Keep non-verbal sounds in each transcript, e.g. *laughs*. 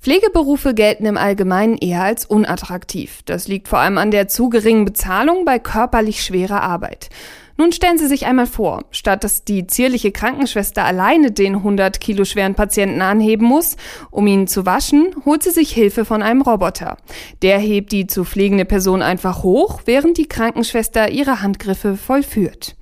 Pflegeberufe gelten im Allgemeinen eher als unattraktiv. Das liegt vor allem an der zu geringen Bezahlung bei körperlich schwerer Arbeit. Nun stellen Sie sich einmal vor, statt dass die zierliche Krankenschwester alleine den 100 Kilo schweren Patienten anheben muss, um ihn zu waschen, holt sie sich Hilfe von einem Roboter. Der hebt die zu pflegende Person einfach hoch, während die Krankenschwester ihre Handgriffe vollführt.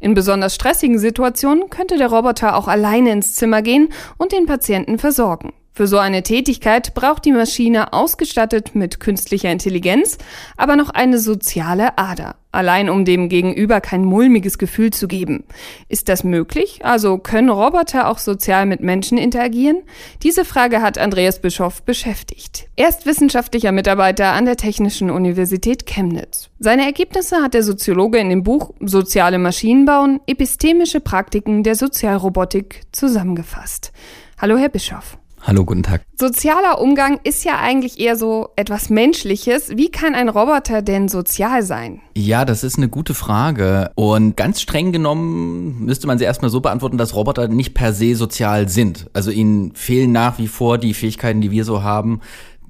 In besonders stressigen Situationen könnte der Roboter auch alleine ins Zimmer gehen und den Patienten versorgen. Für so eine Tätigkeit braucht die Maschine ausgestattet mit künstlicher Intelligenz, aber noch eine soziale Ader, allein um dem Gegenüber kein mulmiges Gefühl zu geben. Ist das möglich? Also können Roboter auch sozial mit Menschen interagieren? Diese Frage hat Andreas Bischoff beschäftigt. Er ist wissenschaftlicher Mitarbeiter an der Technischen Universität Chemnitz. Seine Ergebnisse hat der Soziologe in dem Buch Soziale Maschinen bauen, epistemische Praktiken der Sozialrobotik zusammengefasst. Hallo, Herr Bischoff. Hallo, guten Tag. Sozialer Umgang ist ja eigentlich eher so etwas Menschliches. Wie kann ein Roboter denn sozial sein? Ja, das ist eine gute Frage. Und ganz streng genommen müsste man sie erstmal so beantworten, dass Roboter nicht per se sozial sind. Also ihnen fehlen nach wie vor die Fähigkeiten, die wir so haben,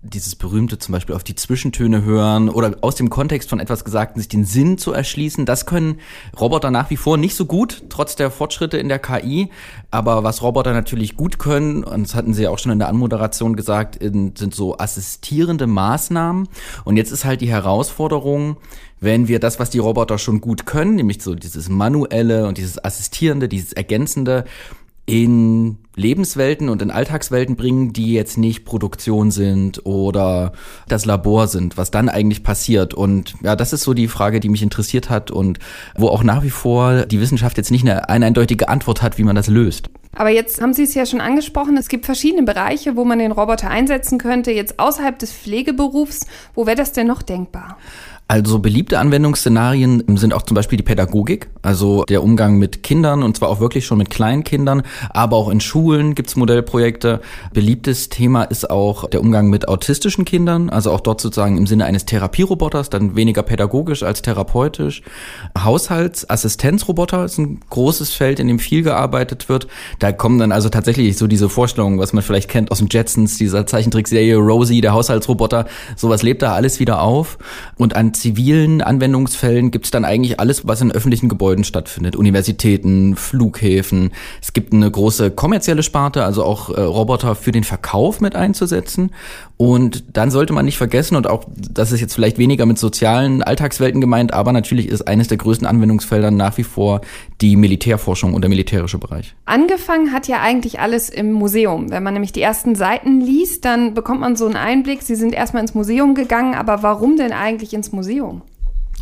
dieses berühmte zum Beispiel auf die Zwischentöne hören oder aus dem Kontext von etwas Gesagten sich den Sinn zu erschließen. Das können Roboter nach wie vor nicht so gut, trotz der Fortschritte in der KI. Aber was Roboter natürlich gut können, und das hatten Sie ja auch schon in der Anmoderation gesagt, sind so assistierende Maßnahmen. Und jetzt ist halt die Herausforderung, wenn wir das, was die Roboter schon gut können, nämlich so dieses manuelle und dieses assistierende, dieses ergänzende, in Lebenswelten und in Alltagswelten bringen, die jetzt nicht Produktion sind oder das Labor sind, was dann eigentlich passiert. Und ja, das ist so die Frage, die mich interessiert hat und wo auch nach wie vor die Wissenschaft jetzt nicht eine, eine eindeutige Antwort hat, wie man das löst. Aber jetzt haben Sie es ja schon angesprochen, es gibt verschiedene Bereiche, wo man den Roboter einsetzen könnte. Jetzt außerhalb des Pflegeberufs, wo wäre das denn noch denkbar? Also beliebte Anwendungsszenarien sind auch zum Beispiel die Pädagogik, also der Umgang mit Kindern und zwar auch wirklich schon mit kleinen Kindern, aber auch in Schulen gibt's Modellprojekte. Beliebtes Thema ist auch der Umgang mit autistischen Kindern, also auch dort sozusagen im Sinne eines Therapieroboters, dann weniger pädagogisch als therapeutisch. Haushaltsassistenzroboter ist ein großes Feld, in dem viel gearbeitet wird. Da kommen dann also tatsächlich so diese Vorstellungen, was man vielleicht kennt aus den Jetsons, dieser Zeichentrickserie Rosie, der Haushaltsroboter, sowas lebt da alles wieder auf und an zivilen Anwendungsfällen gibt es dann eigentlich alles, was in öffentlichen Gebäuden stattfindet. Universitäten, Flughäfen. Es gibt eine große kommerzielle Sparte, also auch äh, Roboter für den Verkauf mit einzusetzen. Und dann sollte man nicht vergessen, und auch das ist jetzt vielleicht weniger mit sozialen Alltagswelten gemeint, aber natürlich ist eines der größten Anwendungsfelder nach wie vor die Militärforschung und der militärische Bereich. Angefangen hat ja eigentlich alles im Museum. Wenn man nämlich die ersten Seiten liest, dann bekommt man so einen Einblick. Sie sind erstmal ins Museum gegangen, aber warum denn eigentlich ins Museum?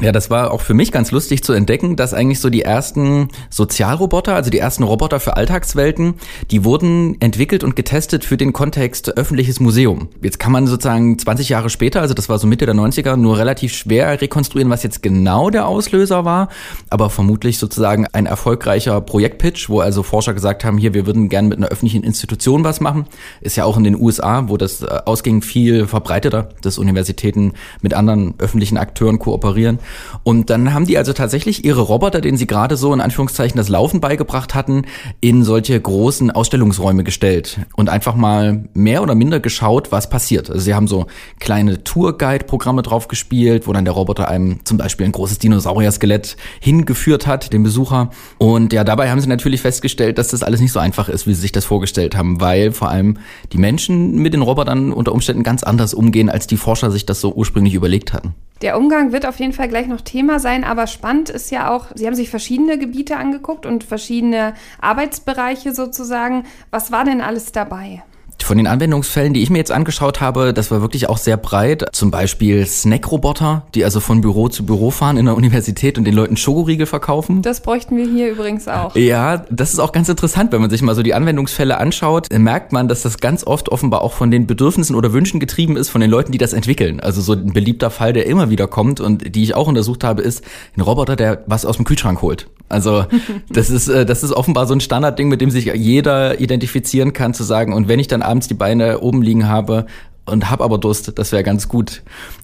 Ja, das war auch für mich ganz lustig zu entdecken, dass eigentlich so die ersten Sozialroboter, also die ersten Roboter für Alltagswelten, die wurden entwickelt und getestet für den Kontext öffentliches Museum. Jetzt kann man sozusagen 20 Jahre später, also das war so Mitte der 90er, nur relativ schwer rekonstruieren, was jetzt genau der Auslöser war, aber vermutlich sozusagen ein erfolgreicher Projektpitch, wo also Forscher gesagt haben, hier, wir würden gerne mit einer öffentlichen Institution was machen. Ist ja auch in den USA, wo das äh, ausging, viel verbreiteter, dass Universitäten mit anderen öffentlichen Akteuren kooperieren. Und dann haben die also tatsächlich ihre Roboter, denen sie gerade so in Anführungszeichen das Laufen beigebracht hatten, in solche großen Ausstellungsräume gestellt und einfach mal mehr oder minder geschaut, was passiert. Also sie haben so kleine Tourguide-Programme drauf gespielt, wo dann der Roboter einem zum Beispiel ein großes Dinosaurier-Skelett hingeführt hat, dem Besucher. Und ja, dabei haben sie natürlich festgestellt, dass das alles nicht so einfach ist, wie sie sich das vorgestellt haben, weil vor allem die Menschen mit den Robotern unter Umständen ganz anders umgehen, als die Forscher sich das so ursprünglich überlegt hatten. Der Umgang wird auf jeden Fall gleich noch Thema sein, aber spannend ist ja auch, Sie haben sich verschiedene Gebiete angeguckt und verschiedene Arbeitsbereiche sozusagen. Was war denn alles dabei? Von den Anwendungsfällen, die ich mir jetzt angeschaut habe, das war wirklich auch sehr breit. Zum Beispiel Snackroboter, die also von Büro zu Büro fahren in der Universität und den Leuten Schokoriegel verkaufen. Das bräuchten wir hier übrigens auch. Ja, das ist auch ganz interessant, wenn man sich mal so die Anwendungsfälle anschaut, merkt man, dass das ganz oft offenbar auch von den Bedürfnissen oder Wünschen getrieben ist von den Leuten, die das entwickeln. Also so ein beliebter Fall, der immer wieder kommt und die ich auch untersucht habe, ist ein Roboter, der was aus dem Kühlschrank holt. Also *laughs* das ist, äh, das ist offenbar so ein Standardding, mit dem sich jeder identifizieren kann, zu sagen, und wenn ich dann abends die Beine oben liegen habe und habe aber Durst, das wäre ganz gut.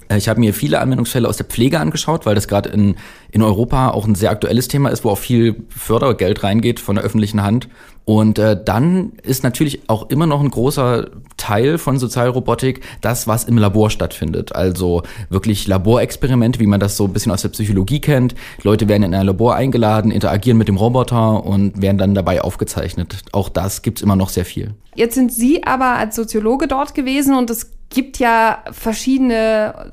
Äh, ich habe mir viele Anwendungsfälle aus der Pflege angeschaut, weil das gerade in, in Europa auch ein sehr aktuelles Thema ist, wo auch viel Fördergeld reingeht von der öffentlichen Hand. Und äh, dann ist natürlich auch immer noch ein großer Teil von Sozialrobotik das, was im Labor stattfindet. Also wirklich Laborexperimente, wie man das so ein bisschen aus der Psychologie kennt. Leute werden in ein Labor eingeladen, interagieren mit dem Roboter und werden dann dabei aufgezeichnet. Auch das gibt's immer noch sehr viel. Jetzt sind Sie aber als Soziologe dort gewesen und es gibt ja verschiedene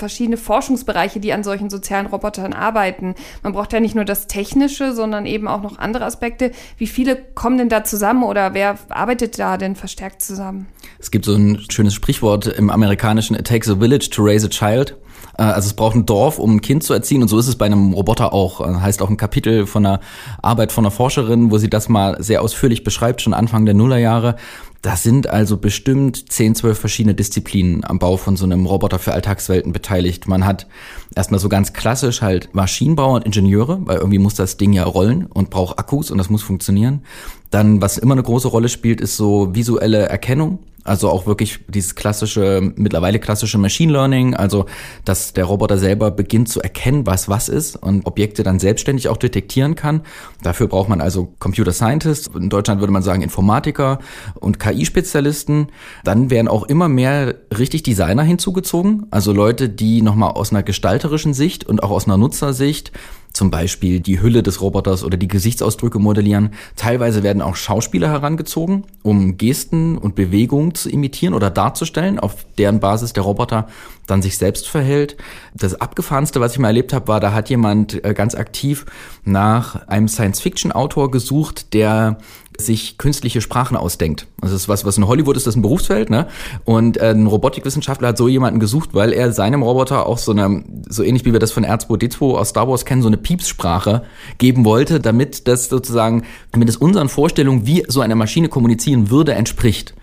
verschiedene Forschungsbereiche, die an solchen sozialen Robotern arbeiten. Man braucht ja nicht nur das Technische, sondern eben auch noch andere Aspekte. Wie viele kommen denn da zusammen oder wer arbeitet da denn verstärkt zusammen? Es gibt so ein schönes Sprichwort im amerikanischen It takes a village to raise a child. Äh, also es braucht ein Dorf, um ein Kind zu erziehen und so ist es bei einem Roboter auch. Äh, heißt auch ein Kapitel von einer Arbeit von einer Forscherin, wo sie das mal sehr ausführlich beschreibt, schon Anfang der Nullerjahre. Das sind also bestimmt 10, 12 verschiedene Disziplinen am Bau von so einem Roboter für Alltagswelten beteiligt. Man hat erstmal so ganz klassisch halt Maschinenbauer und Ingenieure, weil irgendwie muss das Ding ja rollen und braucht Akkus und das muss funktionieren. Dann, was immer eine große Rolle spielt, ist so visuelle Erkennung. Also auch wirklich dieses klassische, mittlerweile klassische Machine Learning, also dass der Roboter selber beginnt zu erkennen, was was ist und Objekte dann selbstständig auch detektieren kann. Dafür braucht man also Computer Scientists, in Deutschland würde man sagen Informatiker und KI-Spezialisten. Dann werden auch immer mehr richtig Designer hinzugezogen, also Leute, die nochmal aus einer gestalterischen Sicht und auch aus einer Nutzersicht zum Beispiel die Hülle des Roboters oder die Gesichtsausdrücke modellieren. Teilweise werden auch Schauspieler herangezogen, um Gesten und Bewegungen zu imitieren oder darzustellen, auf deren Basis der Roboter dann sich selbst verhält. Das abgefahrenste, was ich mal erlebt habe, war, da hat jemand äh, ganz aktiv nach einem Science-Fiction-Autor gesucht, der sich künstliche Sprachen ausdenkt. Das ist was, was in Hollywood ist, das ein Berufsfeld, ne? Und äh, ein Robotikwissenschaftler hat so jemanden gesucht, weil er seinem Roboter auch so eine, so ähnlich wie wir das von R2D2 aus Star Wars kennen, so eine Piepssprache geben wollte, damit das sozusagen, damit es unseren Vorstellungen, wie so eine Maschine kommunizieren würde, entspricht.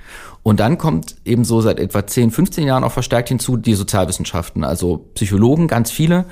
Und dann kommt eben so seit etwa 10, 15 Jahren auch verstärkt hinzu die Sozialwissenschaften, also Psychologen, ganz viele,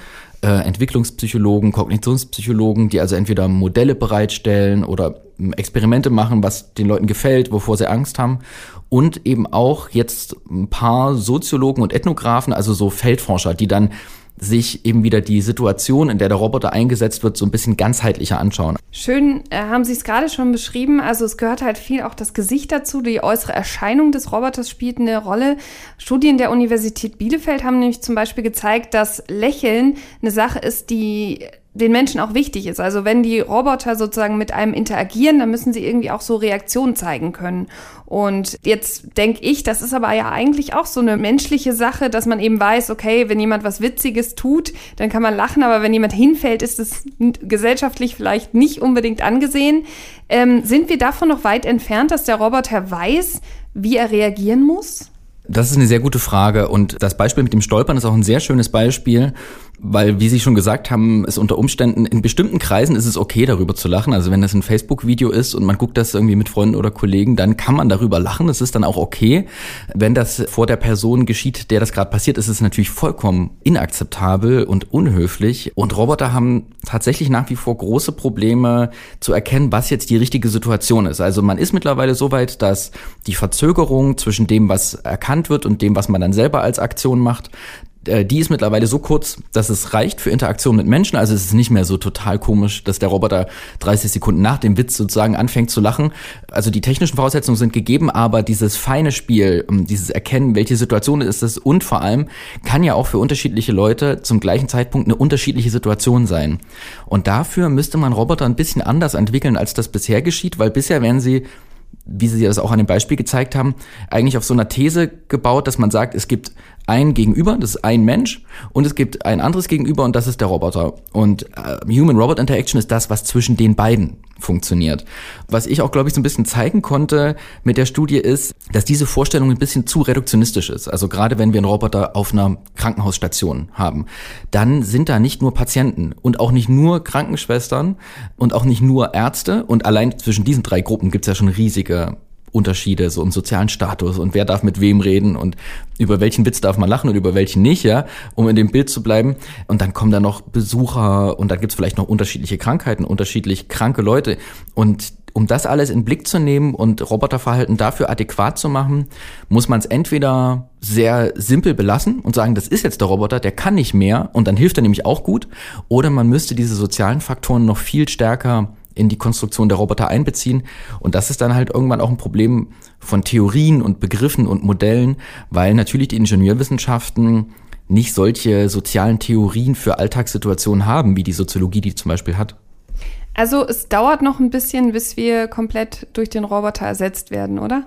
äh, Entwicklungspsychologen, Kognitionspsychologen, die also entweder Modelle bereitstellen oder ähm, Experimente machen, was den Leuten gefällt, wovor sie Angst haben. Und eben auch jetzt ein paar Soziologen und Ethnographen, also so Feldforscher, die dann sich eben wieder die Situation, in der der Roboter eingesetzt wird, so ein bisschen ganzheitlicher anschauen. Schön äh, haben Sie es gerade schon beschrieben. Also es gehört halt viel auch das Gesicht dazu. Die äußere Erscheinung des Roboters spielt eine Rolle. Studien der Universität Bielefeld haben nämlich zum Beispiel gezeigt, dass Lächeln eine Sache ist, die den Menschen auch wichtig ist. Also wenn die Roboter sozusagen mit einem interagieren, dann müssen sie irgendwie auch so Reaktionen zeigen können. Und jetzt denke ich, das ist aber ja eigentlich auch so eine menschliche Sache, dass man eben weiß, okay, wenn jemand was Witziges tut, dann kann man lachen, aber wenn jemand hinfällt, ist es gesellschaftlich vielleicht nicht unbedingt angesehen. Ähm, sind wir davon noch weit entfernt, dass der Roboter weiß, wie er reagieren muss? Das ist eine sehr gute Frage und das Beispiel mit dem Stolpern ist auch ein sehr schönes Beispiel, weil, wie Sie schon gesagt haben, es unter Umständen in bestimmten Kreisen ist es okay, darüber zu lachen. Also wenn das ein Facebook-Video ist und man guckt das irgendwie mit Freunden oder Kollegen, dann kann man darüber lachen. Das ist dann auch okay. Wenn das vor der Person geschieht, der das gerade passiert, ist es natürlich vollkommen inakzeptabel und unhöflich. Und Roboter haben tatsächlich nach wie vor große Probleme zu erkennen, was jetzt die richtige Situation ist. Also man ist mittlerweile so weit, dass die Verzögerung zwischen dem, was erkannt wird und dem, was man dann selber als Aktion macht, die ist mittlerweile so kurz, dass es reicht für Interaktion mit Menschen. Also es ist nicht mehr so total komisch, dass der Roboter 30 Sekunden nach dem Witz sozusagen anfängt zu lachen. Also die technischen Voraussetzungen sind gegeben, aber dieses feine Spiel, ähm, dieses Erkennen, welche Situation ist es und vor allem kann ja auch für unterschiedliche Leute zum gleichen Zeitpunkt eine unterschiedliche Situation sein. Und dafür müsste man Roboter ein bisschen anders entwickeln, als das bisher geschieht, weil bisher werden sie wie Sie das auch an dem Beispiel gezeigt haben, eigentlich auf so einer These gebaut, dass man sagt, es gibt ein Gegenüber, das ist ein Mensch, und es gibt ein anderes Gegenüber und das ist der Roboter. Und äh, Human-Robot-Interaction ist das, was zwischen den beiden funktioniert. Was ich auch, glaube ich, so ein bisschen zeigen konnte mit der Studie ist, dass diese Vorstellung ein bisschen zu reduktionistisch ist. Also gerade wenn wir einen Roboter auf einer Krankenhausstation haben, dann sind da nicht nur Patienten und auch nicht nur Krankenschwestern und auch nicht nur Ärzte. Und allein zwischen diesen drei Gruppen gibt es ja schon riesige Unterschiede so im sozialen Status und wer darf mit wem reden und über welchen Witz darf man lachen und über welchen nicht, ja, um in dem Bild zu bleiben. Und dann kommen da noch Besucher und dann gibt's vielleicht noch unterschiedliche Krankheiten, unterschiedlich kranke Leute und Um das alles in Blick zu nehmen und Roboterverhalten dafür adäquat zu machen, muss man es entweder sehr simpel belassen und sagen, das ist jetzt der Roboter, der kann nicht mehr und dann hilft er nämlich auch gut, oder man müsste diese sozialen Faktoren noch viel stärker in die Konstruktion der Roboter einbeziehen. Und das ist dann halt irgendwann auch ein Problem von Theorien und Begriffen und Modellen, weil natürlich die Ingenieurwissenschaften nicht solche sozialen Theorien für Alltagssituationen haben, wie die Soziologie die zum Beispiel hat. Also es dauert noch ein bisschen, bis wir komplett durch den Roboter ersetzt werden, oder?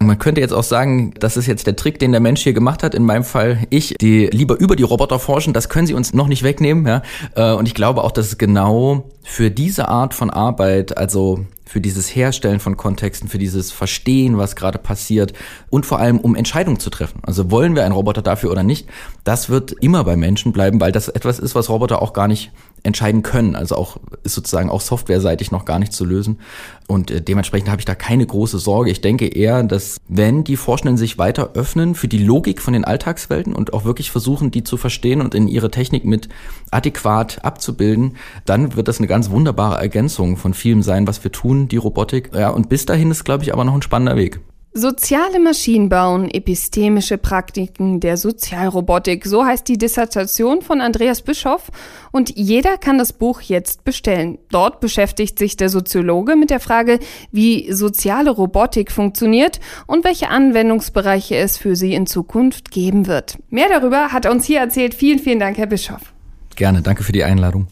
Man könnte jetzt auch sagen, das ist jetzt der Trick, den der Mensch hier gemacht hat. In meinem Fall ich, die lieber über die Roboter forschen, das können sie uns noch nicht wegnehmen. Ja? Äh, und ich glaube auch, dass es genau für diese Art von Arbeit, also für dieses Herstellen von Kontexten, für dieses Verstehen, was gerade passiert und vor allem um Entscheidungen zu treffen. Also wollen wir einen Roboter dafür oder nicht, das wird immer bei Menschen bleiben, weil das etwas ist, was Roboter auch gar nicht entscheiden können. Also auch ist sozusagen auch softwareseitig noch gar nicht zu lösen. Und äh, dementsprechend habe ich da keine große Sorge. Ich denke eher, dass wenn die Forschenden sich weiter öffnen für die Logik von den Alltagswelten und auch wirklich versuchen, die zu verstehen und in ihre Technik mit adäquat abzubilden, dann wird das eine ganz wunderbare Ergänzung von vielem sein, was wir tun, die Robotik. Ja, und bis dahin ist, glaube ich, aber noch ein spannender Weg. Soziale Maschinen bauen, epistemische Praktiken der Sozialrobotik. So heißt die Dissertation von Andreas Bischoff und jeder kann das Buch jetzt bestellen. Dort beschäftigt sich der Soziologe mit der Frage, wie soziale Robotik funktioniert und welche Anwendungsbereiche es für sie in Zukunft geben wird. Mehr darüber hat er uns hier erzählt. Vielen, vielen Dank, Herr Bischoff. Gerne, danke für die Einladung.